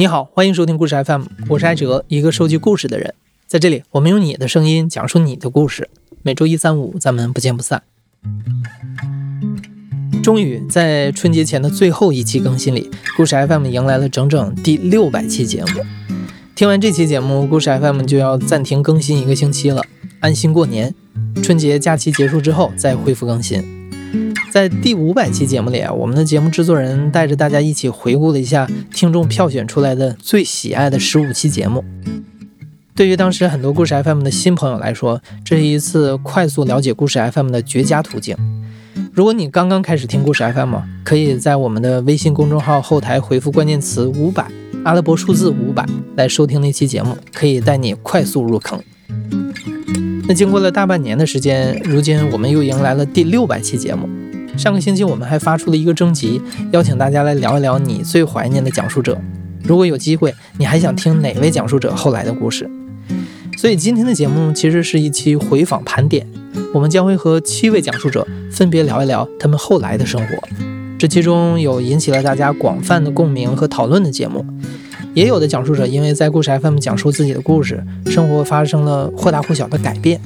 你好，欢迎收听故事 FM，我是艾哲，一个收集故事的人。在这里，我们用你的声音讲述你的故事。每周一、三、五，咱们不见不散。终于在春节前的最后一期更新里，故事 FM 迎来了整整第六百期节目。听完这期节目，故事 FM 就要暂停更新一个星期了，安心过年。春节假期结束之后再恢复更新。在第五百期节目里啊，我们的节目制作人带着大家一起回顾了一下听众票选出来的最喜爱的十五期节目。对于当时很多故事 FM 的新朋友来说，这是一次快速了解故事 FM 的绝佳途径。如果你刚刚开始听故事 FM，可以在我们的微信公众号后台回复关键词“五百”阿拉伯数字五百来收听那期节目，可以带你快速入坑。那经过了大半年的时间，如今我们又迎来了第六百期节目。上个星期我们还发出了一个征集，邀请大家来聊一聊你最怀念的讲述者。如果有机会，你还想听哪位讲述者后来的故事？所以今天的节目其实是一期回访盘点，我们将会和七位讲述者分别聊一聊他们后来的生活。这其中有引起了大家广泛的共鸣和讨论的节目，也有的讲述者因为在故事 FM 讲述自己的故事，生活发生了或大或小的改变。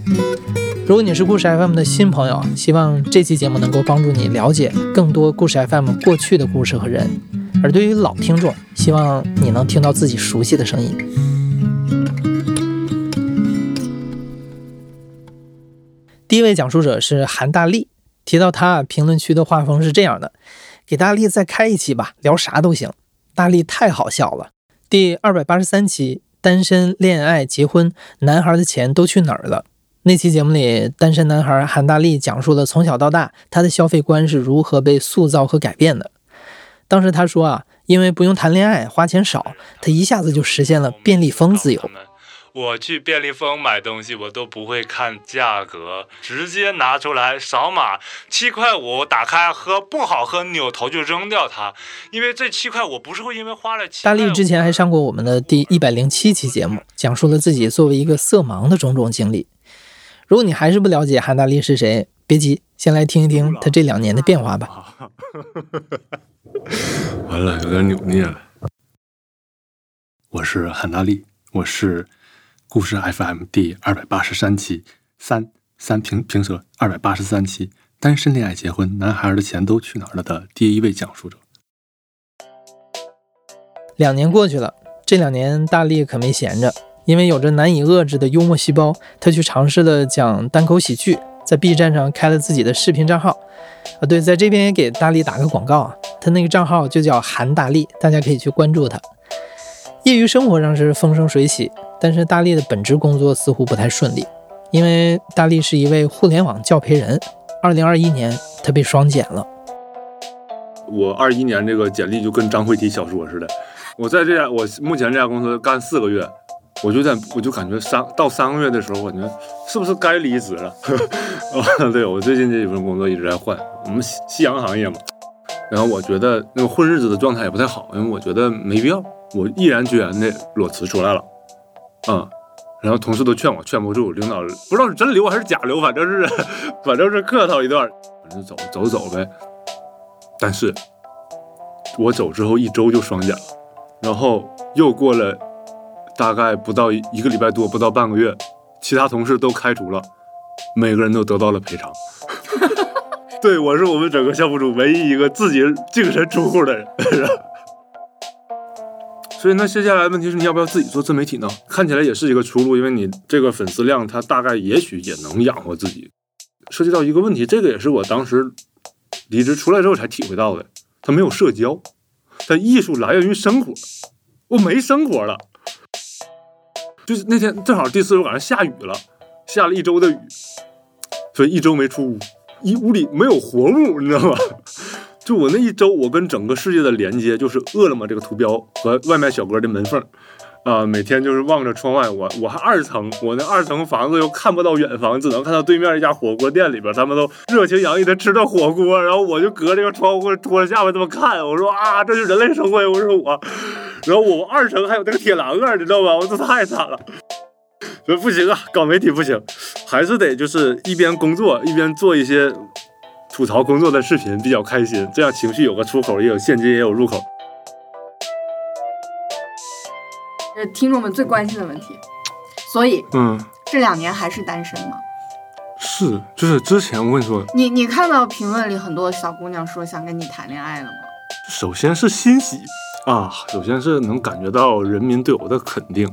如果你是故事 FM 的新朋友，希望这期节目能够帮助你了解更多故事 FM 过去的故事和人；而对于老听众，希望你能听到自己熟悉的声音。第一位讲述者是韩大力，提到他，评论区的画风是这样的：给大力再开一期吧，聊啥都行。大力太好笑了。第二百八十三期，单身、恋爱、结婚，男孩的钱都去哪儿了？那期节目里，单身男孩韩大力讲述了从小到大他的消费观是如何被塑造和改变的。当时他说啊，因为不用谈恋爱，花钱少，他一下子就实现了便利蜂自由。我去便利蜂买东西，我都不会看价格，直接拿出来扫码，七块五，打开喝不好喝，扭头就扔掉它，因为这七块我不是会因为花了七。大力之前还上过我们的第一百零七期节目，讲述了自己作为一个色盲的种种经历。如果你还是不了解韩大力是谁，别急，先来听一听他这两年的变化吧。完了，有点扭捏了。我是韩大力，我是故事 FM 第二百八十三期三三平平舌二百八十三期单身恋爱结婚，男孩的钱都去哪儿了的第一位讲述者。两年过去了，这两年大力可没闲着。因为有着难以遏制的幽默细胞，他去尝试了讲单口喜剧，在 B 站上开了自己的视频账号。啊，对，在这边也给大力打个广告啊，他那个账号就叫韩大力，大家可以去关注他。业余生活上是风生水起，但是大力的本职工作似乎不太顺利，因为大力是一位互联网教培人。二零二一年，他被双减了。我二一年这个简历就跟张慧提小说似的，我在这家，我目前这家公司干四个月。我就在，我就感觉三到三个月的时候，我感觉是不是该离职了？啊，对我最近这几份工作一直在换，我们夕夕阳行业嘛。然后我觉得那个混日子的状态也不太好，因为我觉得没必要，我毅然决然的裸辞出来了。啊，然后同事都劝我，劝不住，领导不知道是真留还是假留，反正是反正是客套一段，反正走走走呗。但是我走之后一周就双减了，然后又过了。大概不到一个礼拜多，不到半个月，其他同事都开除了，每个人都得到了赔偿。对我是我们整个项目组唯一一个自己净身出户的人。所以那接下来问题是你要不要自己做自媒体呢？看起来也是一个出路，因为你这个粉丝量，它大概也许也能养活自己。涉及到一个问题，这个也是我当时离职出来之后才体会到的，他没有社交，但艺术来源于生活，我没生活了。就是那天正好第四周晚上下雨了，下了一周的雨，所以一周没出屋，一屋里没有活物，你知道吗？就我那一周，我跟整个世界的连接就是饿了么这个图标和外卖小哥的门缝。啊，每天就是望着窗外，我我还二层，我那二层房子又看不到远方，只能看到对面一家火锅店里边，他们都热情洋溢的吃着火锅，然后我就隔这个窗户托着下巴这么看，我说啊，这就是人类生活呀，我说我，然后我二层还有那个铁栏杆，你知道吧？我这太惨了，说不行啊，搞媒体不行，还是得就是一边工作一边做一些吐槽工作的视频，比较开心，这样情绪有个出口，也有现金，也有入口。是听众们最关心的问题。所以嗯，这两年还是单身吗？是，就是之前我跟你说，你你看到评论里很多小姑娘说想跟你谈恋爱了吗？首先是欣喜啊，首先是能感觉到人民对我的肯定，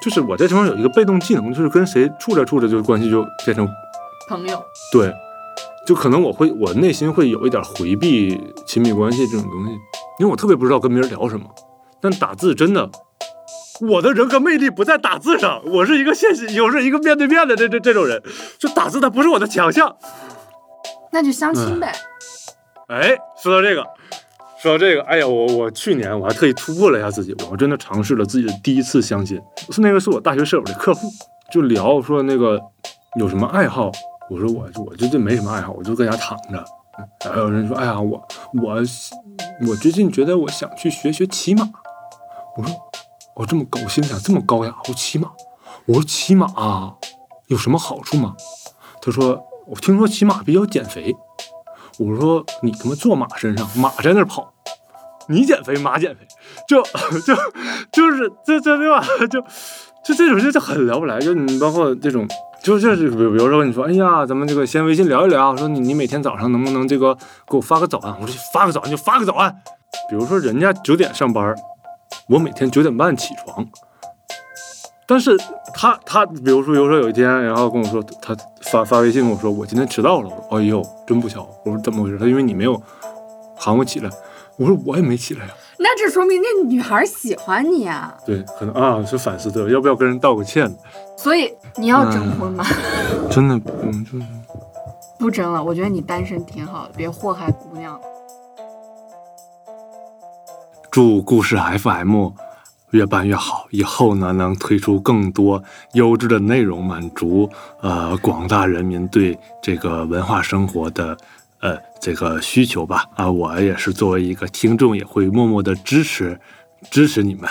就是我这地方有一个被动技能，就是跟谁处着处着就关系就变成朋友，对，就可能我会我内心会有一点回避亲密关系这种东西，因为我特别不知道跟别人聊什么，但打字真的。我的人格魅力不在打字上，我是一个现实，我是一个面对面的这这这种人，就打字它不是我的强项。那就相亲呗。哎，说到这个，说到这个，哎呀，我我去年我还特意突破了一下自己，我真的尝试了自己的第一次相亲，是那个是我大学舍友的客户，就聊说那个有什么爱好，我说我我这这没什么爱好，我就在家躺着。还有人说，哎呀，我我我最近觉得我想去学学骑马，我说我这么高兴咋这么高雅，我骑马，我说骑马、有什么好处吗？他说我听说骑马比较减肥。我说你他妈坐马身上，马在那儿跑，你减肥，马减肥，就就就是这这对吧？就就这种就就很聊不来。就你包括这种，就是比比如说跟你说，哎呀，咱们这个先微信聊一聊，说你你每天早上能不能这个给我发个早安？我说发个早安就发个早安。比如说人家九点上班，我每天九点半起床。但是他他比如说比如说有一天，然后跟我说他发发微信跟我说我今天迟到了，我说哎呦真不巧，我说怎么回事？他因为你没有喊我起来，我说我也没起来呀、那这说明那女孩喜欢你啊，对，可能啊是反思的，要不要跟人道个歉？所以你要征婚吗？真的，嗯，就是不征了，我觉得你单身挺好的，别祸害姑娘。祝故事 FM 越办越好，以后呢能推出更多优质的内容，满足呃广大人民对这个文化生活的呃这个需求吧。啊，我也是作为一个听众，也会默默的支持支持你们。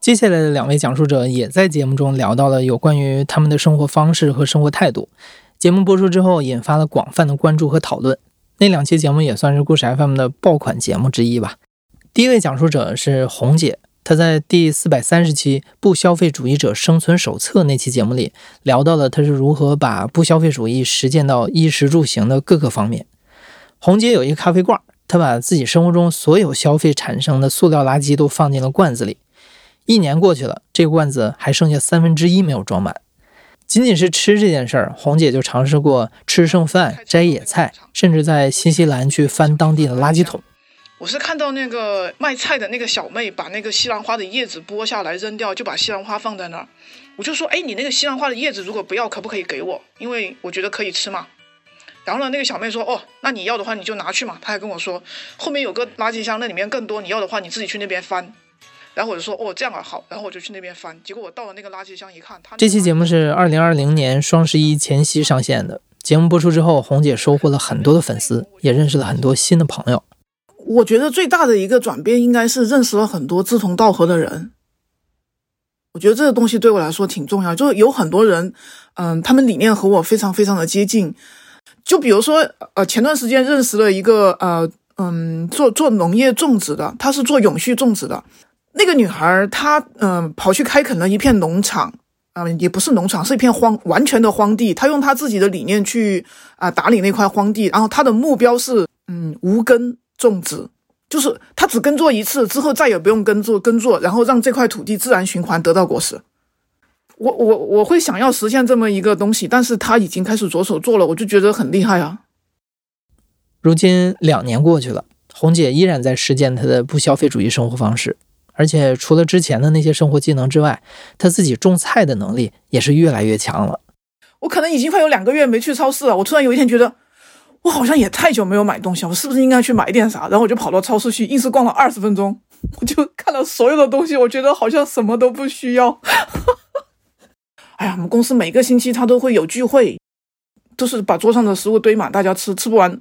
接下来的两位讲述者也在节目中聊到了有关于他们的生活方式和生活态度。节目播出之后，引发了广泛的关注和讨论。那两期节目也算是故事 FM 的爆款节目之一吧。第一位讲述者是红姐，他在第四百三十期《不消费主义者生存手册》那期节目里聊到了他是如何把不消费主义实践到衣食住行的各个方面。红姐有一个咖啡罐，她把自己生活中所有消费产生的塑料垃圾都放进了罐子里。一年过去了，这个罐子还剩下三分之一没有装满。仅仅是吃这件事儿，红姐就尝试过吃剩饭、摘野菜，甚至在新西兰去翻当地的垃圾桶。我是看到那个卖菜的那个小妹把那个西兰花的叶子剥下来扔掉，就把西兰花放在那儿。我就说，哎，你那个西兰花的叶子如果不要，可不可以给我？因为我觉得可以吃嘛。然后呢，那个小妹说，哦，那你要的话你就拿去嘛。她还跟我说，后面有个垃圾箱，那里面更多，你要的话你自己去那边翻。然后我就说，哦，这样啊，好。然后我就去那边翻，结果我到了那个垃圾箱一看，他这期节目是二零二零年双十一前夕上线的。节目播出之后，红姐收获了很多的粉丝，也认识了很多新的朋友。我觉得最大的一个转变应该是认识了很多志同道合的人。我觉得这个东西对我来说挺重要，就是有很多人，嗯，他们理念和我非常非常的接近。就比如说，呃，前段时间认识了一个，呃，嗯，做做农业种植的，她是做永续种植的。那个女孩，她嗯、跑去开垦了一片农场，啊、也不是农场，是一片荒完全的荒地。她用她自己的理念去啊、打理那块荒地，然后她的目标是嗯无根种植，就是他只耕作一次之后再也不用耕作耕作，然后让这块土地自然循环得到果实。我我我会想要实现这么一个东西，但是他已经开始着手做了，我就觉得很厉害啊。如今两年过去了，红姐依然在实践她的不消费主义生活方式，而且除了之前的那些生活技能之外，她自己种菜的能力也是越来越强了。我可能已经快有两个月没去超市了，我突然有一天觉得，我好像也太久没有买东西了，我是不是应该去买点啥？然后我就跑到超市去，硬是逛了二十分钟，我就看了所有的东西，我觉得好像什么都不需要。哎呀，我们公司每个星期他都会有聚会，都是把桌上的食物堆满，大家吃，吃不完，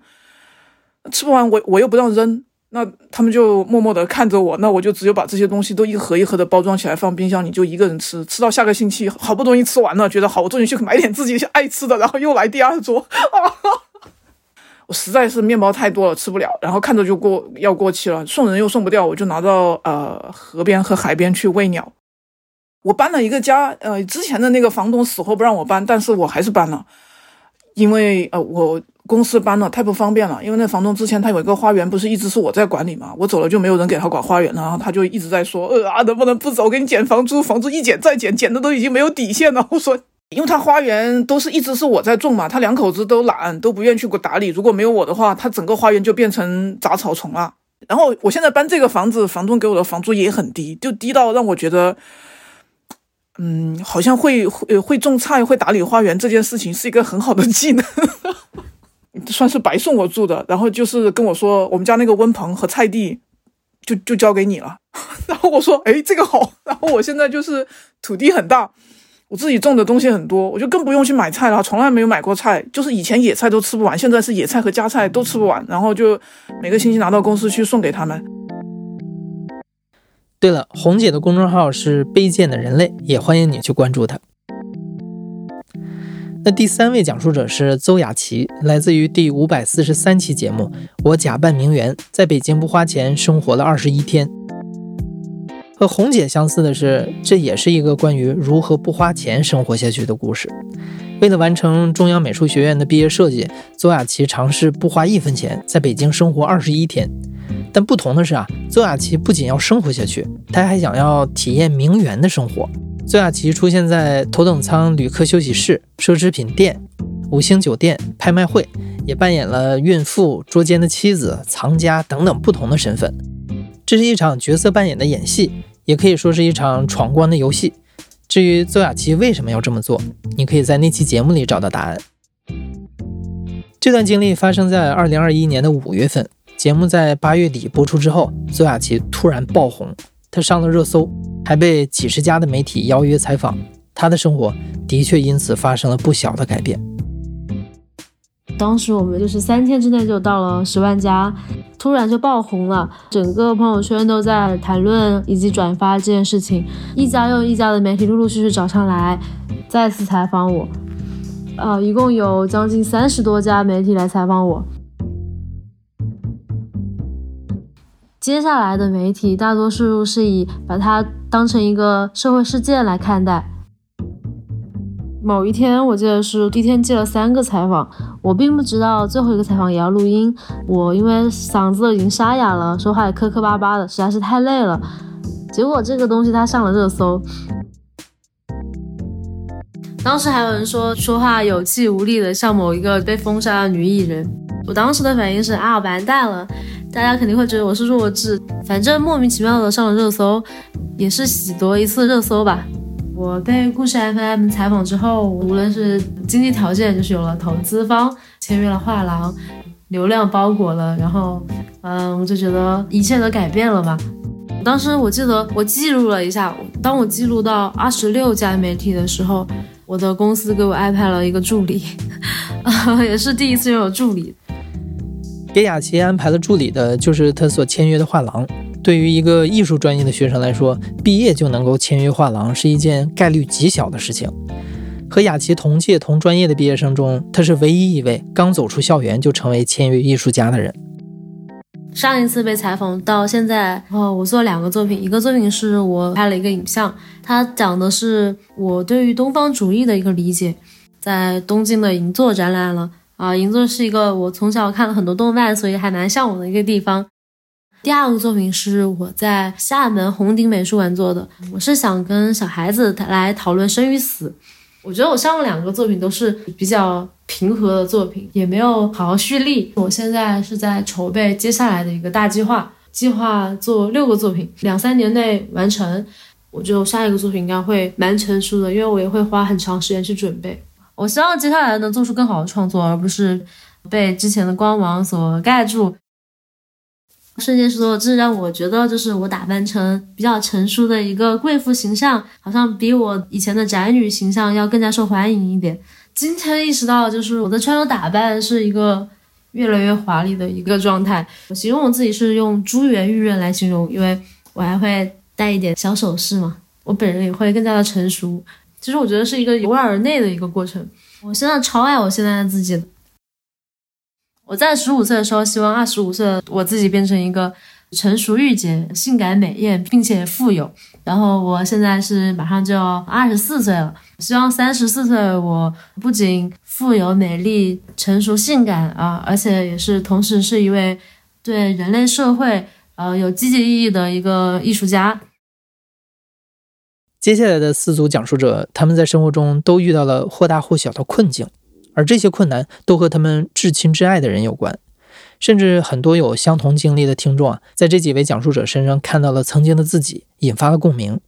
吃不完我我又不让扔，那他们就默默的看着我，那我就只有把这些东西都一盒一盒的包装起来放冰箱，里就一个人吃，吃到下个星期好不容易吃完了，觉得好，我终于去买点自己爱吃的，然后又来第二桌啊。我实在是面包太多了吃不了，然后看着就过要过期了，送人又送不掉，我就拿到呃河边和海边去喂鸟。我搬了一个家，呃，之前的那个房东死活不让我搬，但是我还是搬了，因为呃我公司搬了太不方便了，因为那房东之前他有一个花园，不是一直是我在管理嘛，我走了就没有人给他管花园了，然后他就一直在说，呃啊能不能不走，给你减房租，房租一减再减，减的都已经没有底线了。我说，因为他花园都是一直是我在种嘛，他两口子都懒，都不愿意去给我打理，如果没有我的话，他整个花园就变成杂草丛了。然后我现在搬这个房子，房东给我的房租也很低，就低到让我觉得。嗯，好像会会会种菜、会打理花园这件事情是一个很好的技能，算是白送我住的。然后就是跟我说，我们家那个温棚和菜地就就交给你了。然后我说，哎，这个好。然后我现在就是土地很大，我自己种的东西很多，我就更不用去买菜了，从来没有买过菜。就是以前野菜都吃不完，现在是野菜和家菜都吃不完，然后就每个星期拿到公司去送给他们。对了，红姐的公众号是卑贱的人类，也欢迎你去关注她。那第三位讲述者是邹雅琪，来自于第五百四十三期节目。我假扮名媛，在北京不花钱生活了二十一天。和红姐相似的是，这也是一个关于如何不花钱生活下去的故事。为了完成中央美术学院的毕业设计，邹雅琪尝试不花一分钱，在北京生活二十一天。但不同的是啊，邹雅琪不仅要生活下去，她还想要体验名媛的生活。邹雅琪出现在头等舱旅客休息室、奢侈品店、五星酒店、拍卖会，也扮演了孕妇、捉奸的妻子、藏家等等不同的身份。这是一场角色扮演的演戏，也可以说是一场闯关的游戏。至于邹雅琪为什么要这么做，你可以在那期节目里找到答案。这段经历发生在二零二一年的五月份。节目在八月底播出之后，邹雅琪突然爆红，她上了热搜，还被几十家的媒体邀约采访。她的生活的确因此发生了不小的改变。当时我们就是三天之内就到了十万加，突然就爆红了，整个朋友圈都在谈论以及转发这件事情，一家又一家的媒体陆陆续续找上来，再次采访我。呃，一共有将近三十多家媒体来采访我。接下来的媒体大多数是以把它当成一个社会事件来看待。某一天，我记得是第一天接了三个采访，我并不知道最后一个采访也要录音。我因为嗓子已经沙哑了，说话也磕磕巴巴的，实在是太累了。结果这个东西它上了热搜，当时还有人说说话有气无力的，像某一个被封杀的女艺人。我当时的反应是啊，完蛋了。大家肯定会觉得我是弱智，反正莫名其妙的上了热搜，也是喜得一次热搜吧。我被故事 FM 采访之后，无论是经济条件，就是有了投资方，签约了画廊，流量包裹了，然后，嗯，我就觉得一切都改变了吧。当时我记得我记录了一下，当我记录到二十六家媒体的时候，我的公司给我安排了一个助理，也是第一次拥有助理。给雅琪安排了助理的，就是他所签约的画廊。对于一个艺术专业的学生来说，毕业就能够签约画廊是一件概率极小的事情。和雅琪同届同专业的毕业生中，他是唯一一位刚走出校园就成为签约艺术家的人。上一次被采访到现在，哦，我做了两个作品，一个作品是我拍了一个影像，它讲的是我对于东方主义的一个理解，在东京的银座展览了。啊，银座是一个我从小看了很多动漫，所以还蛮向往的一个地方。第二个作品是我在厦门红顶美术馆做的，我是想跟小孩子来讨论生与死。我觉得我上了两个作品都是比较平和的作品，也没有好好蓄力。我现在是在筹备接下来的一个大计划，计划做六个作品，两三年内完成。我觉得我下一个作品应该会蛮成熟的，因为我也会花很长时间去准备。我希望接下来能做出更好的创作，而不是被之前的光芒所盖住。瞬间说，这让我觉得，就是我打扮成比较成熟的一个贵妇形象，好像比我以前的宅女形象要更加受欢迎一点。今天意识到，就是我的穿着打扮是一个越来越华丽的一个状态。我形容我自己是用珠圆玉润来形容，因为我还会带一点小首饰嘛。我本人也会更加的成熟。其实我觉得是一个由外而内的一个过程。我现在超爱我现在的自己。我在十五岁的时候，希望二十五岁我自己变成一个成熟御姐、性感美艳并且富有。然后我现在是马上就要二十四岁了，希望三十四岁我不仅富有、美丽、成熟、性感啊，而且也是同时是一位对人类社会呃有积极意义的一个艺术家。接下来的四组讲述者，他们在生活中都遇到了或大或小的困境，而这些困难都和他们至亲至爱的人有关。甚至很多有相同经历的听众啊，在这几位讲述者身上看到了曾经的自己，引发了共鸣。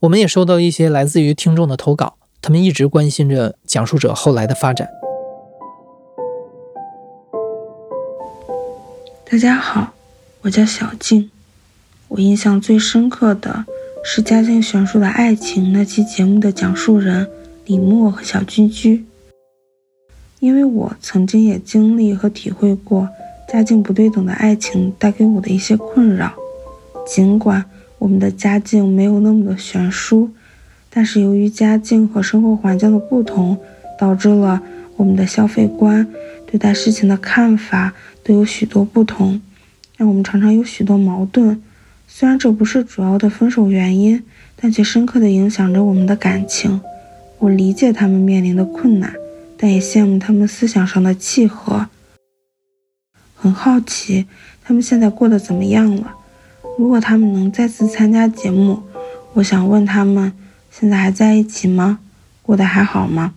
我们也收到一些来自于听众的投稿，他们一直关心着讲述者后来的发展。大家好，我叫小静。我印象最深刻的是嘉靖悬殊的爱情那期节目的讲述人李默和小居居，因为我曾经也经历和体会过家境不对等的爱情带给我的一些困扰。尽管我们的家境没有那么的悬殊，但是由于家境和生活环境的不同，导致了我们的消费观、对待事情的看法都有许多不同，让我们常常有许多矛盾。虽然这不是主要的分手原因，但却深刻的影响着我们的感情。我理解他们面临的困难，但也羡慕他们思想上的契合。很好奇他们现在过得怎么样了。如果他们能再次参加节目，我想问他们：现在还在一起吗？过得还好吗？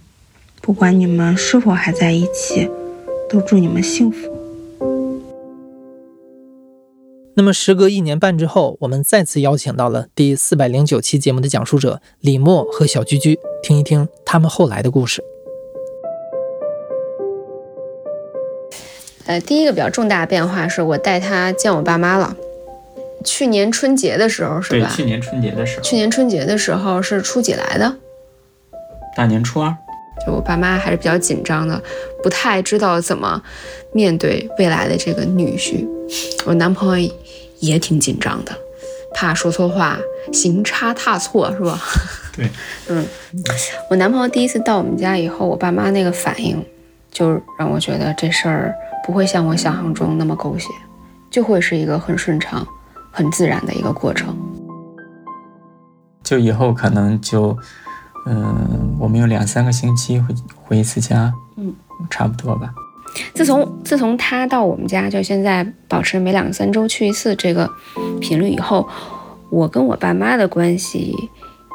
不管你们是否还在一起，都祝你们幸福。那么，时隔一年半之后，我们再次邀请到了第四百零九期节目的讲述者李默和小居居，听一听他们后来的故事。呃，第一个比较重大的变化是我带他见我爸妈了。去年春节的时候是吧？对，去年春节的时候。去年春节的时候是初几来的？大年初二。就我爸妈还是比较紧张的，不太知道怎么面对未来的这个女婿。我男朋友也挺紧张的，怕说错话，行差踏错，是吧？对，嗯，我男朋友第一次到我们家以后，我爸妈那个反应，就让我觉得这事儿不会像我想象中那么狗血，就会是一个很顺畅、很自然的一个过程。就以后可能就。嗯，我们有两三个星期回回一次家，嗯，差不多吧。自从自从他到我们家，就现在保持每两三周去一次这个频率以后，我跟我爸妈的关系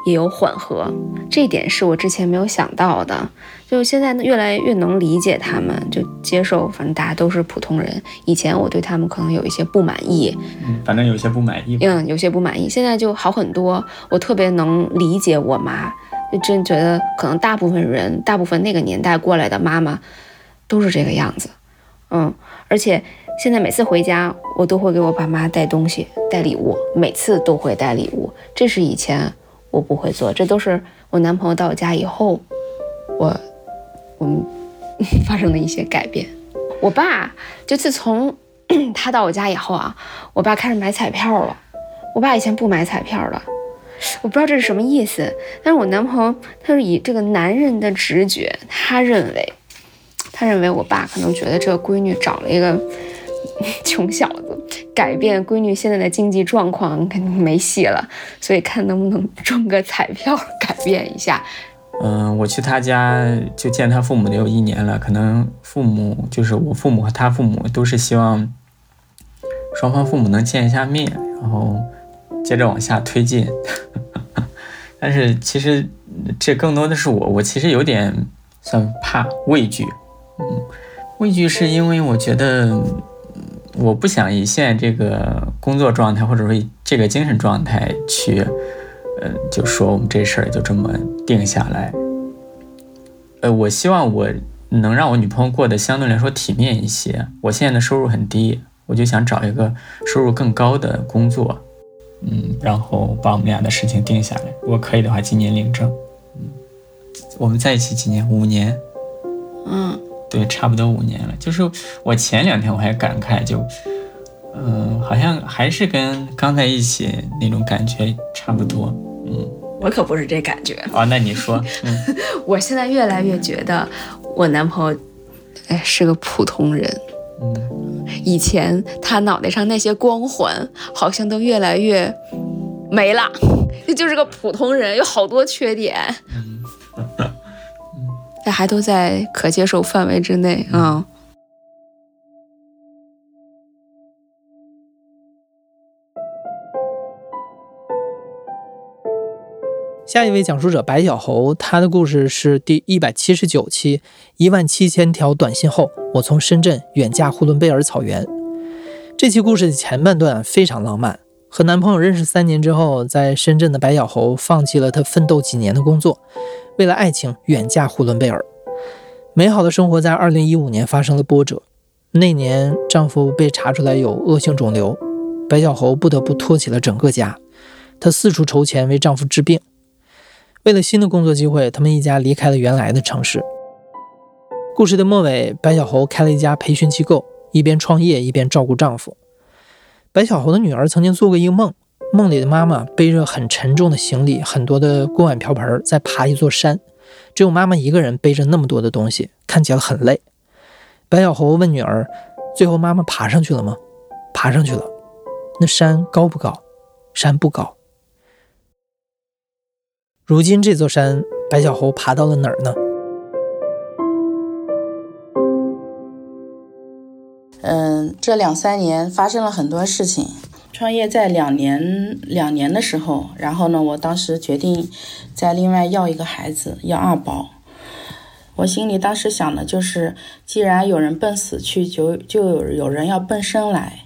也有缓和，这点是我之前没有想到的。就现在越来越能理解他们，就接受，反正大家都是普通人。以前我对他们可能有一些不满意，嗯，反正有些不满意，嗯，有些不满意。现在就好很多，我特别能理解我妈。就真觉得可能大部分人，大部分那个年代过来的妈妈，都是这个样子，嗯，而且现在每次回家，我都会给我爸妈带东西、带礼物，每次都会带礼物，这是以前我不会做，这都是我男朋友到我家以后，我我们 发生的一些改变。我爸就自从 他到我家以后啊，我爸开始买彩票了，我爸以前不买彩票的。我不知道这是什么意思，但是我男朋友他是以这个男人的直觉，他认为，他认为我爸可能觉得这个闺女找了一个 穷小子，改变闺女现在的经济状况肯定没戏了，所以看能不能中个彩票改变一下。嗯，我去他家就见他父母得有一年了，可能父母就是我父母和他父母都是希望双方父母能见一下面，然后。接着往下推进，但是其实这更多的是我，我其实有点算怕畏惧，嗯，畏惧是因为我觉得我不想以现在这个工作状态或者说这个精神状态去，呃，就说我们这事儿就这么定下来，呃，我希望我能让我女朋友过得相对来说体面一些。我现在的收入很低，我就想找一个收入更高的工作。嗯，然后把我们俩的事情定下来。如果可以的话，今年领证。嗯，我们在一起几年？五年。嗯，对，差不多五年了。就是我前两天我还感慨，就，嗯，好像还是跟刚在一起那种感觉差不多。嗯，我可不是这感觉。哦，那你说？嗯，我现在越来越觉得我男朋友，哎，是个普通人。嗯，以前他脑袋上那些光环好像都越来越没了，这 就是个普通人，有好多缺点，但还都在可接受范围之内啊。下一位讲述者白小猴，他的故事是第一百七十九期。一万七千条短信后，我从深圳远嫁呼伦贝尔草原。这期故事的前半段非常浪漫。和男朋友认识三年之后，在深圳的白小猴放弃了他奋斗几年的工作，为了爱情远嫁呼伦贝尔。美好的生活在二零一五年发生了波折。那年，丈夫被查出来有恶性肿瘤，白小猴不得不拖起了整个家。她四处筹钱为丈夫治病。为了新的工作机会，他们一家离开了原来的城市。故事的末尾，白小猴开了一家培训机构，一边创业一边照顾丈夫。白小猴的女儿曾经做过一个梦，梦里的妈妈背着很沉重的行李，很多的锅碗瓢盆，在爬一座山，只有妈妈一个人背着那么多的东西，看起来很累。白小猴问女儿：“最后妈妈爬上去了吗？”“爬上去了。”“那山高不高？”“山不高。”如今这座山，白小猴爬到了哪儿呢？这两三年发生了很多事情。创业在两年两年的时候，然后呢，我当时决定再另外要一个孩子，要二宝。我心里当时想的就是，既然有人奔死去，就就有人要奔生来。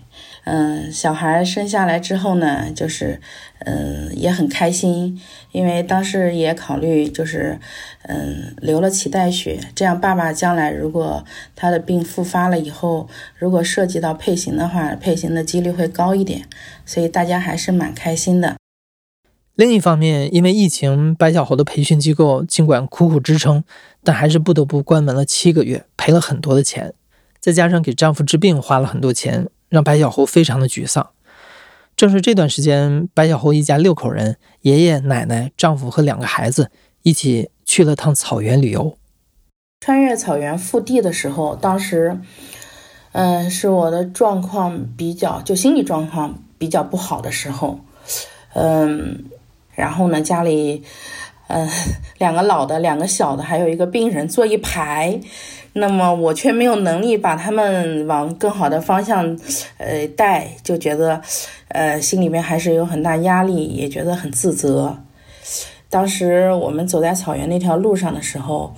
嗯，小孩生下来之后呢，就是，嗯，也很开心，因为当时也考虑，就是，嗯，流了脐带血，这样爸爸将来如果他的病复发了以后，如果涉及到配型的话，配型的几率会高一点，所以大家还是蛮开心的。另一方面，因为疫情，白小猴的培训机构尽管苦苦支撑，但还是不得不关门了七个月，赔了很多的钱，再加上给丈夫治病花了很多钱。让白小猴非常的沮丧。正是这段时间，白小猴一家六口人，爷爷奶奶、丈夫和两个孩子一起去了趟草原旅游。穿越草原腹地的时候，当时，嗯，是我的状况比较，就心理状况比较不好的时候，嗯，然后呢，家里，嗯，两个老的，两个小的，还有一个病人坐一排。那么我却没有能力把他们往更好的方向，呃带，就觉得，呃心里面还是有很大压力，也觉得很自责。当时我们走在草原那条路上的时候，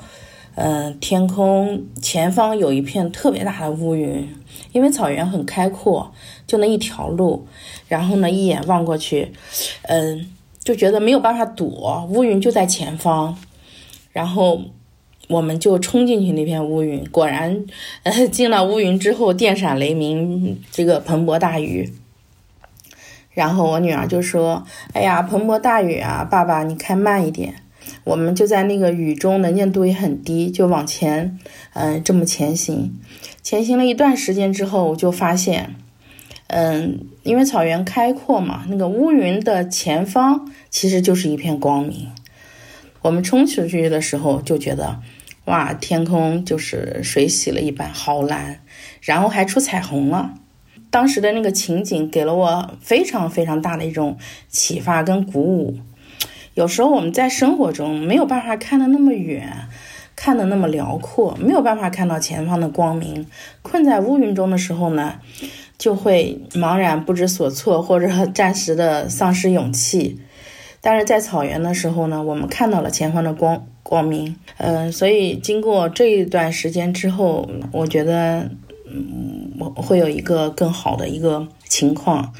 嗯，天空前方有一片特别大的乌云，因为草原很开阔，就那一条路，然后呢一眼望过去，嗯，就觉得没有办法躲，乌云就在前方，然后。我们就冲进去那片乌云，果然，呃，进了乌云之后，电闪雷鸣，这个磅礴大雨。然后我女儿就说：“哎呀，磅礴大雨啊，爸爸你开慢一点。”我们就在那个雨中，能见度也很低，就往前，嗯，这么前行。前行了一段时间之后，我就发现，嗯，因为草原开阔嘛，那个乌云的前方其实就是一片光明。我们冲出去的时候就觉得。哇，天空就是水洗了一般，好蓝，然后还出彩虹了。当时的那个情景给了我非常非常大的一种启发跟鼓舞。有时候我们在生活中没有办法看得那么远，看得那么辽阔，没有办法看到前方的光明，困在乌云中的时候呢，就会茫然不知所措，或者暂时的丧失勇气。但是在草原的时候呢，我们看到了前方的光。光明，嗯，所以经过这一段时间之后，我觉得，嗯，我会有一个更好的一个情况。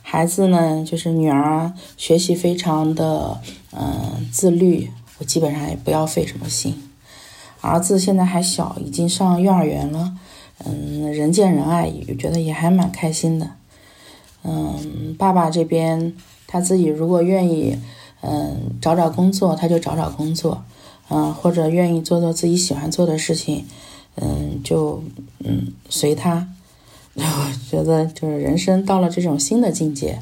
孩子呢，就是女儿学习非常的，嗯，自律，我基本上也不要费什么心。儿子现在还小，已经上幼儿园了，嗯，人见人爱，觉得也还蛮开心的。嗯，爸爸这边他自己如果愿意，嗯，找找工作，他就找找工作。嗯，或者愿意做做自己喜欢做的事情，嗯，就嗯随他。我觉得就是人生到了这种新的境界，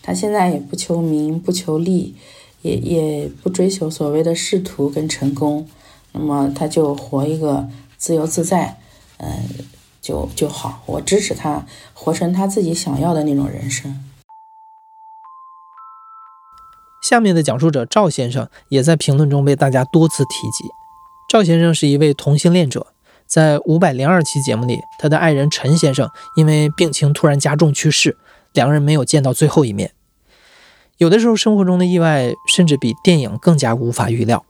他现在也不求名不求利，也也不追求所谓的仕途跟成功，那么他就活一个自由自在，嗯，就就好。我支持他活成他自己想要的那种人生。下面的讲述者赵先生也在评论中被大家多次提及。赵先生是一位同性恋者，在五百零二期节目里，他的爱人陈先生因为病情突然加重去世，两个人没有见到最后一面。有的时候，生活中的意外甚至比电影更加无法预料。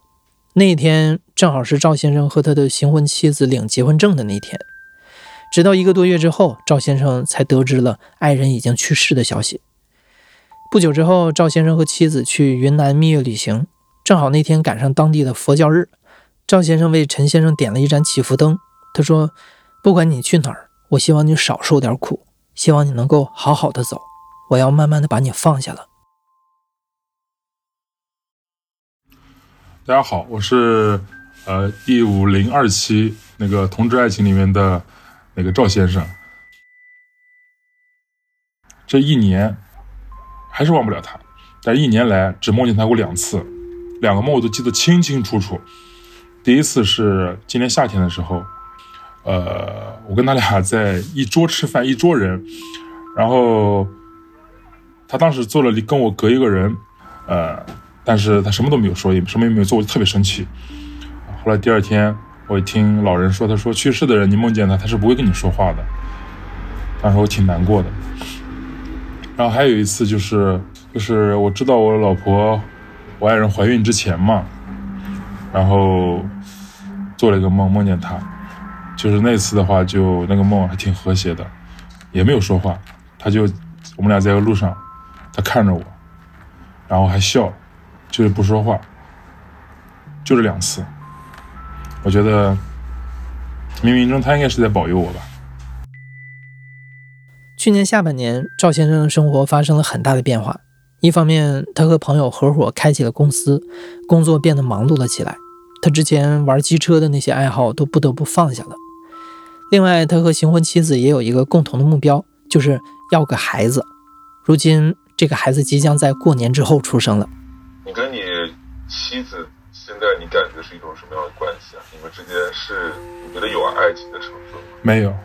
那一天正好是赵先生和他的新婚妻子领结婚证的那天。直到一个多月之后，赵先生才得知了爱人已经去世的消息。不久之后，赵先生和妻子去云南蜜月旅行，正好那天赶上当地的佛教日。赵先生为陈先生点了一盏祈福灯。他说：“不管你去哪儿，我希望你少受点苦，希望你能够好好的走。我要慢慢的把你放下了。”大家好，我是呃第五零二期那个《同志爱情》里面的那个赵先生。这一年还是忘不了他，但一年来只梦见他过两次，两个梦我都记得清清楚楚。第一次是今年夏天的时候，呃，我跟他俩在一桌吃饭，一桌人，然后他当时坐了离跟我隔一个人，呃，但是他什么都没有说，也什么也没有做，我就特别生气。后来第二天，我听老人说，他说去世的人你梦见他，他是不会跟你说话的。当时我挺难过的。然后还有一次就是，就是我知道我老婆，我爱人怀孕之前嘛，然后。做了一个梦，梦见他，就是那次的话，就那个梦还挺和谐的，也没有说话，他就我们俩在路上，他看着我，然后还笑，就是不说话，就这两次，我觉得冥冥中他应该是在保佑我吧。去年下半年，赵先生的生活发生了很大的变化，一方面他和朋友合伙开启了公司，工作变得忙碌了起来。他之前玩机车的那些爱好都不得不放下了。另外，他和新婚妻子也有一个共同的目标，就是要个孩子。如今，这个孩子即将在过年之后出生了。你跟你妻子现在你感觉是一种什么样的关系啊？你们之间是你觉得有爱情的成分吗？没有，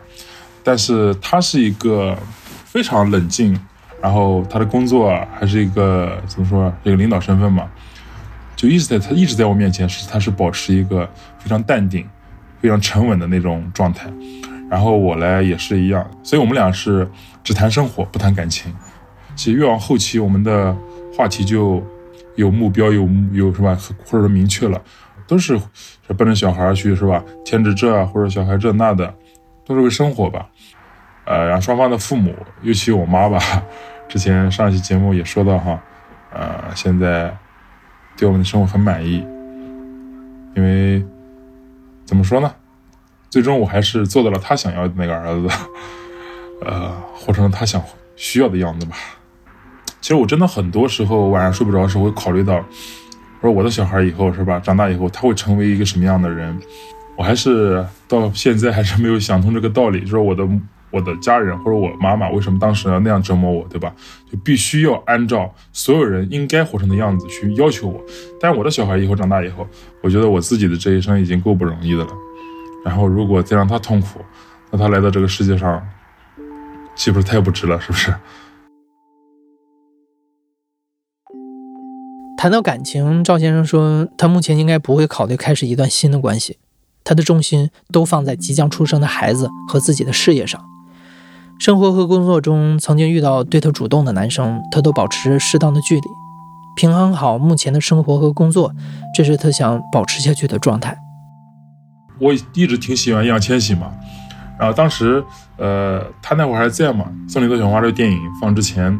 但是他是一个非常冷静，然后他的工作还是一个怎么说，一个领导身份嘛。就一直在他一直在我面前，是他是保持一个非常淡定、非常沉稳的那种状态，然后我呢也是一样，所以我们俩是只谈生活不谈感情。其实越往后期，我们的话题就有目标，有有是吧，或者说明确了，都是奔着小孩去是吧，添置这啊或者小孩这那的，都是为生活吧。呃，然后双方的父母，尤其我妈吧，之前上一期节目也说到哈，呃，现在。对我们的生活很满意，因为怎么说呢？最终我还是做到了他想要的那个儿子，呃，活成了他想需要的样子吧。其实我真的很多时候晚上睡不着的时候，会考虑到，说我的小孩以后是吧，长大以后他会成为一个什么样的人？我还是到现在还是没有想通这个道理，就是我的。我的家人或者我妈妈为什么当时要那样折磨我，对吧？就必须要按照所有人应该活成的样子去要求我。但我的小孩以后长大以后，我觉得我自己的这一生已经够不容易的了。然后如果再让他痛苦，那他来到这个世界上，岂不是太不值了？是不是？谈到感情，赵先生说，他目前应该不会考虑开始一段新的关系，他的重心都放在即将出生的孩子和自己的事业上。生活和工作中曾经遇到对他主动的男生，他都保持适当的距离，平衡好目前的生活和工作，这是他想保持下去的状态。我一直挺喜欢易烊千玺嘛，然后当时，呃，他那会儿还在嘛，《送你朵小花》这个电影放之前，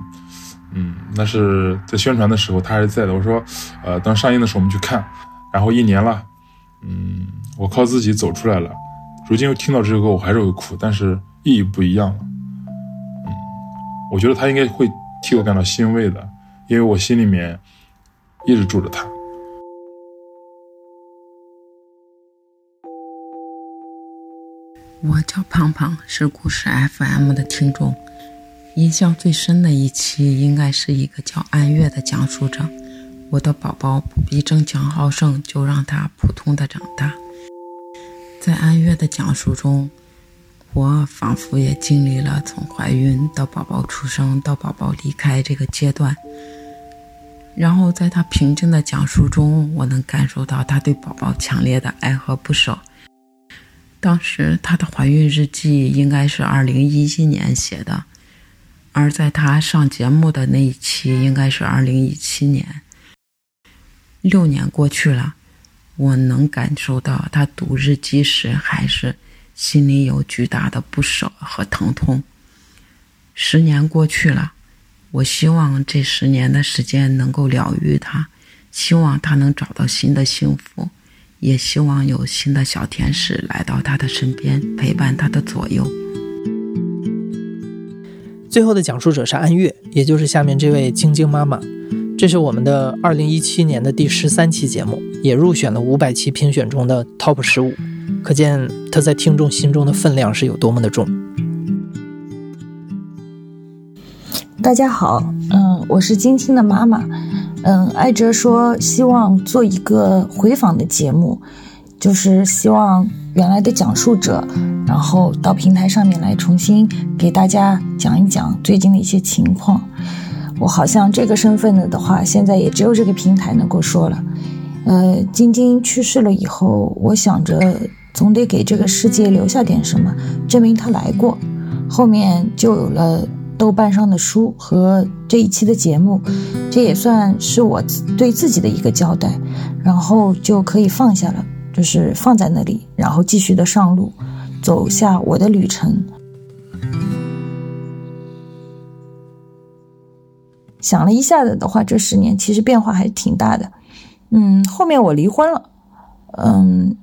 嗯，那是在宣传的时候他还是在的。我说，呃，等上映的时候我们去看，然后一年了，嗯，我靠自己走出来了。如今又听到这首歌，我还是会哭，但是意义不一样了。嗯我觉得他应该会替我感到欣慰的，因为我心里面一直住着他。我叫胖胖，是故事 FM 的听众。印象最深的一期应该是一个叫安月的讲述者。我的宝宝不必争强好胜，就让他普通的长大。在安月的讲述中，我仿佛也经历了从怀孕到宝宝出生到宝宝离开这个阶段。然后在她平静的讲述中，我能感受到她对宝宝强烈的爱和不舍。当时她的怀孕日记应该是二零一一年写的，而在他上节目的那一期应该是二零一七年。六年过去了，我能感受到他读日记时还是心里有巨大的不舍和疼痛。十年过去了。我希望这十年的时间能够疗愈他，希望他能找到新的幸福，也希望有新的小天使来到他的身边，陪伴他的左右。最后的讲述者是安月，也就是下面这位晶晶妈妈。这是我们的二零一七年的第十三期节目，也入选了五百期评选中的 TOP 十五，可见她在听众心中的分量是有多么的重。大家好，嗯，我是晶晶的妈妈，嗯，艾哲说希望做一个回访的节目，就是希望原来的讲述者，然后到平台上面来重新给大家讲一讲最近的一些情况。我好像这个身份了的话，现在也只有这个平台能够说了。呃，晶晶去世了以后，我想着总得给这个世界留下点什么，证明他来过。后面就有了。豆瓣上的书和这一期的节目，这也算是我对自己的一个交代，然后就可以放下了，就是放在那里，然后继续的上路，走下我的旅程。想了一下子的话，这十年其实变化还挺大的。嗯，后面我离婚了，嗯。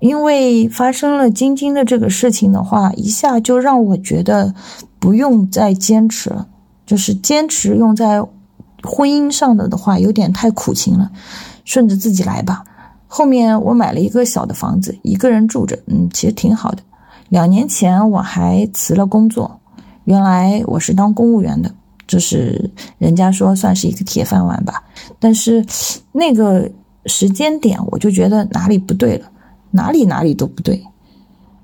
因为发生了晶晶的这个事情的话，一下就让我觉得不用再坚持了，就是坚持用在婚姻上的的话，有点太苦情了，顺着自己来吧。后面我买了一个小的房子，一个人住着，嗯，其实挺好的。两年前我还辞了工作，原来我是当公务员的，就是人家说算是一个铁饭碗吧。但是那个时间点，我就觉得哪里不对了。哪里哪里都不对，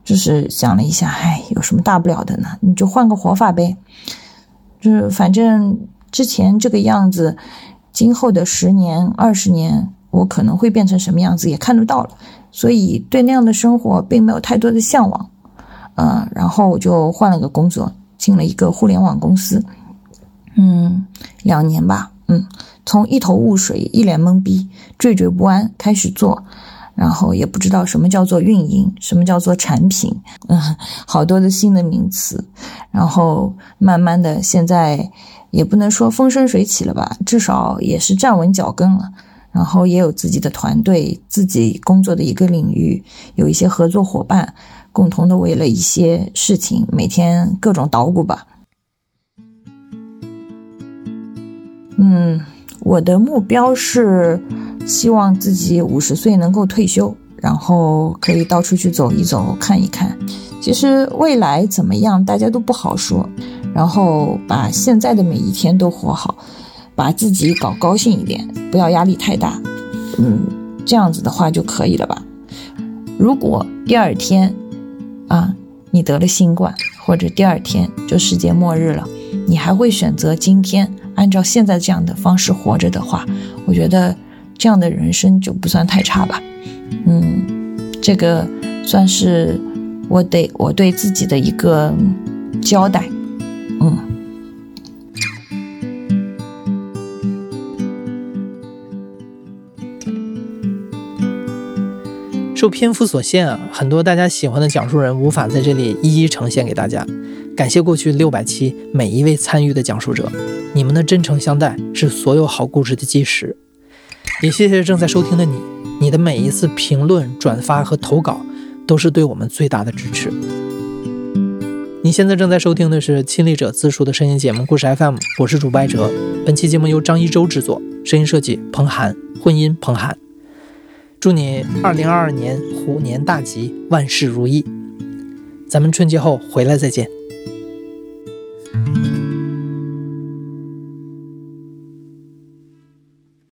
就是想了一下，唉，有什么大不了的呢？你就换个活法呗。就是反正之前这个样子，今后的十年、二十年，我可能会变成什么样子也看得到了，所以对那样的生活并没有太多的向往。嗯，然后我就换了个工作，进了一个互联网公司。嗯，两年吧。嗯，从一头雾水、一脸懵逼、惴惴不安开始做。然后也不知道什么叫做运营，什么叫做产品，嗯，好多的新的名词。然后慢慢的，现在也不能说风生水起了吧，至少也是站稳脚跟了。然后也有自己的团队，自己工作的一个领域，有一些合作伙伴，共同的为了一些事情，每天各种捣鼓吧。嗯，我的目标是。希望自己五十岁能够退休，然后可以到处去走一走、看一看。其实未来怎么样，大家都不好说。然后把现在的每一天都活好，把自己搞高兴一点，不要压力太大。嗯，这样子的话就可以了吧？如果第二天啊，你得了新冠，或者第二天就世界末日了，你还会选择今天按照现在这样的方式活着的话，我觉得。这样的人生就不算太差吧，嗯，这个算是我对我对自己的一个交代，嗯。受篇幅所限啊，很多大家喜欢的讲述人无法在这里一一呈现给大家。感谢过去六百期每一位参与的讲述者，你们的真诚相待是所有好故事的基石。也谢谢正在收听的你，你的每一次评论、转发和投稿，都是对我们最大的支持。你现在正在收听的是亲历者自述的声音节目《故事 FM》，我是主播艾哲。本期节目由张一舟制作，声音设计彭涵，混音彭涵。祝你二零二二年虎年大吉，万事如意。咱们春节后回来再见。